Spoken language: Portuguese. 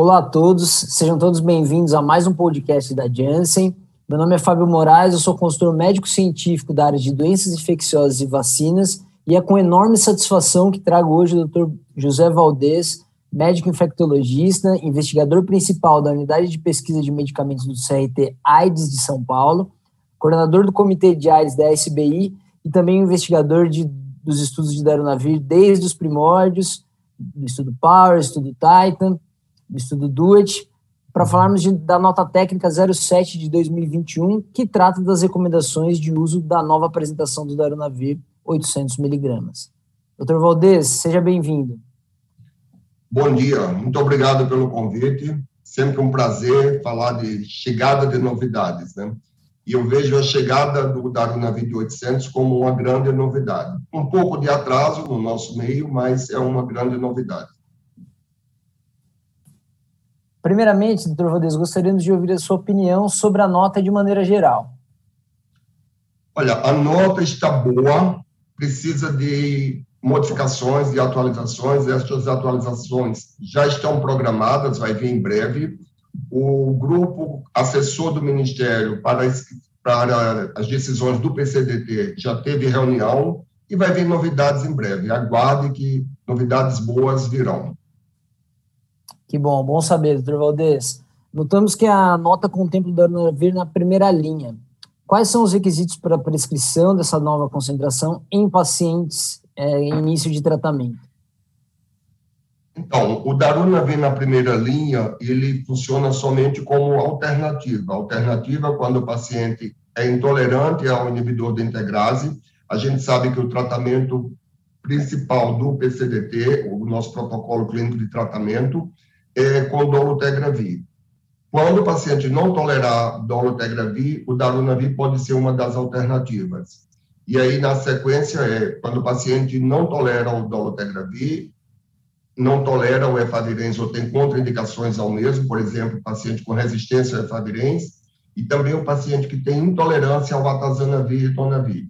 Olá a todos, sejam todos bem-vindos a mais um podcast da Janssen. Meu nome é Fábio Moraes, eu sou consultor médico-científico da área de doenças infecciosas e vacinas, e é com enorme satisfação que trago hoje o Dr. José Valdez, médico infectologista, investigador principal da Unidade de Pesquisa de Medicamentos do CRT AIDS de São Paulo, coordenador do Comitê de AIDS da SBI e também investigador de, dos estudos de Darunavir desde os primórdios, do estudo Power, estudo Titan, do estudo DUET, para falarmos de, da nota técnica 07 de 2021, que trata das recomendações de uso da nova apresentação do Darunavir 800 miligramas. Doutor Valdez, seja bem-vindo. Bom dia, muito obrigado pelo convite. Sempre um prazer falar de chegada de novidades, né? E eu vejo a chegada do Darunavir 800 como uma grande novidade. Um pouco de atraso no nosso meio, mas é uma grande novidade. Primeiramente, doutor Valdez, gostaríamos de ouvir a sua opinião sobre a nota de maneira geral. Olha, a nota está boa, precisa de modificações e atualizações. Estas atualizações já estão programadas, vai vir em breve. O grupo assessor do Ministério para as, para as decisões do PCDT já teve reunião e vai vir novidades em breve. Aguarde que novidades boas virão. Que bom, bom saber, doutor Valdez. Notamos que a nota contempla o Darunavir na primeira linha. Quais são os requisitos para a prescrição dessa nova concentração em pacientes é, em início de tratamento? Então, o Darunavir na primeira linha, ele funciona somente como alternativa. Alternativa quando o paciente é intolerante ao inibidor da integrase. A gente sabe que o tratamento principal do PCDT, o nosso protocolo clínico de tratamento, é, com dolutegravir. Quando o paciente não tolerar dolutegravir, o darunavir pode ser uma das alternativas. E aí, na sequência, é quando o paciente não tolera o dolutegravir, não tolera o efavirenz ou tem contraindicações ao mesmo, por exemplo, paciente com resistência ao efavirenz, e também o paciente que tem intolerância ao atazanavir e tonavir.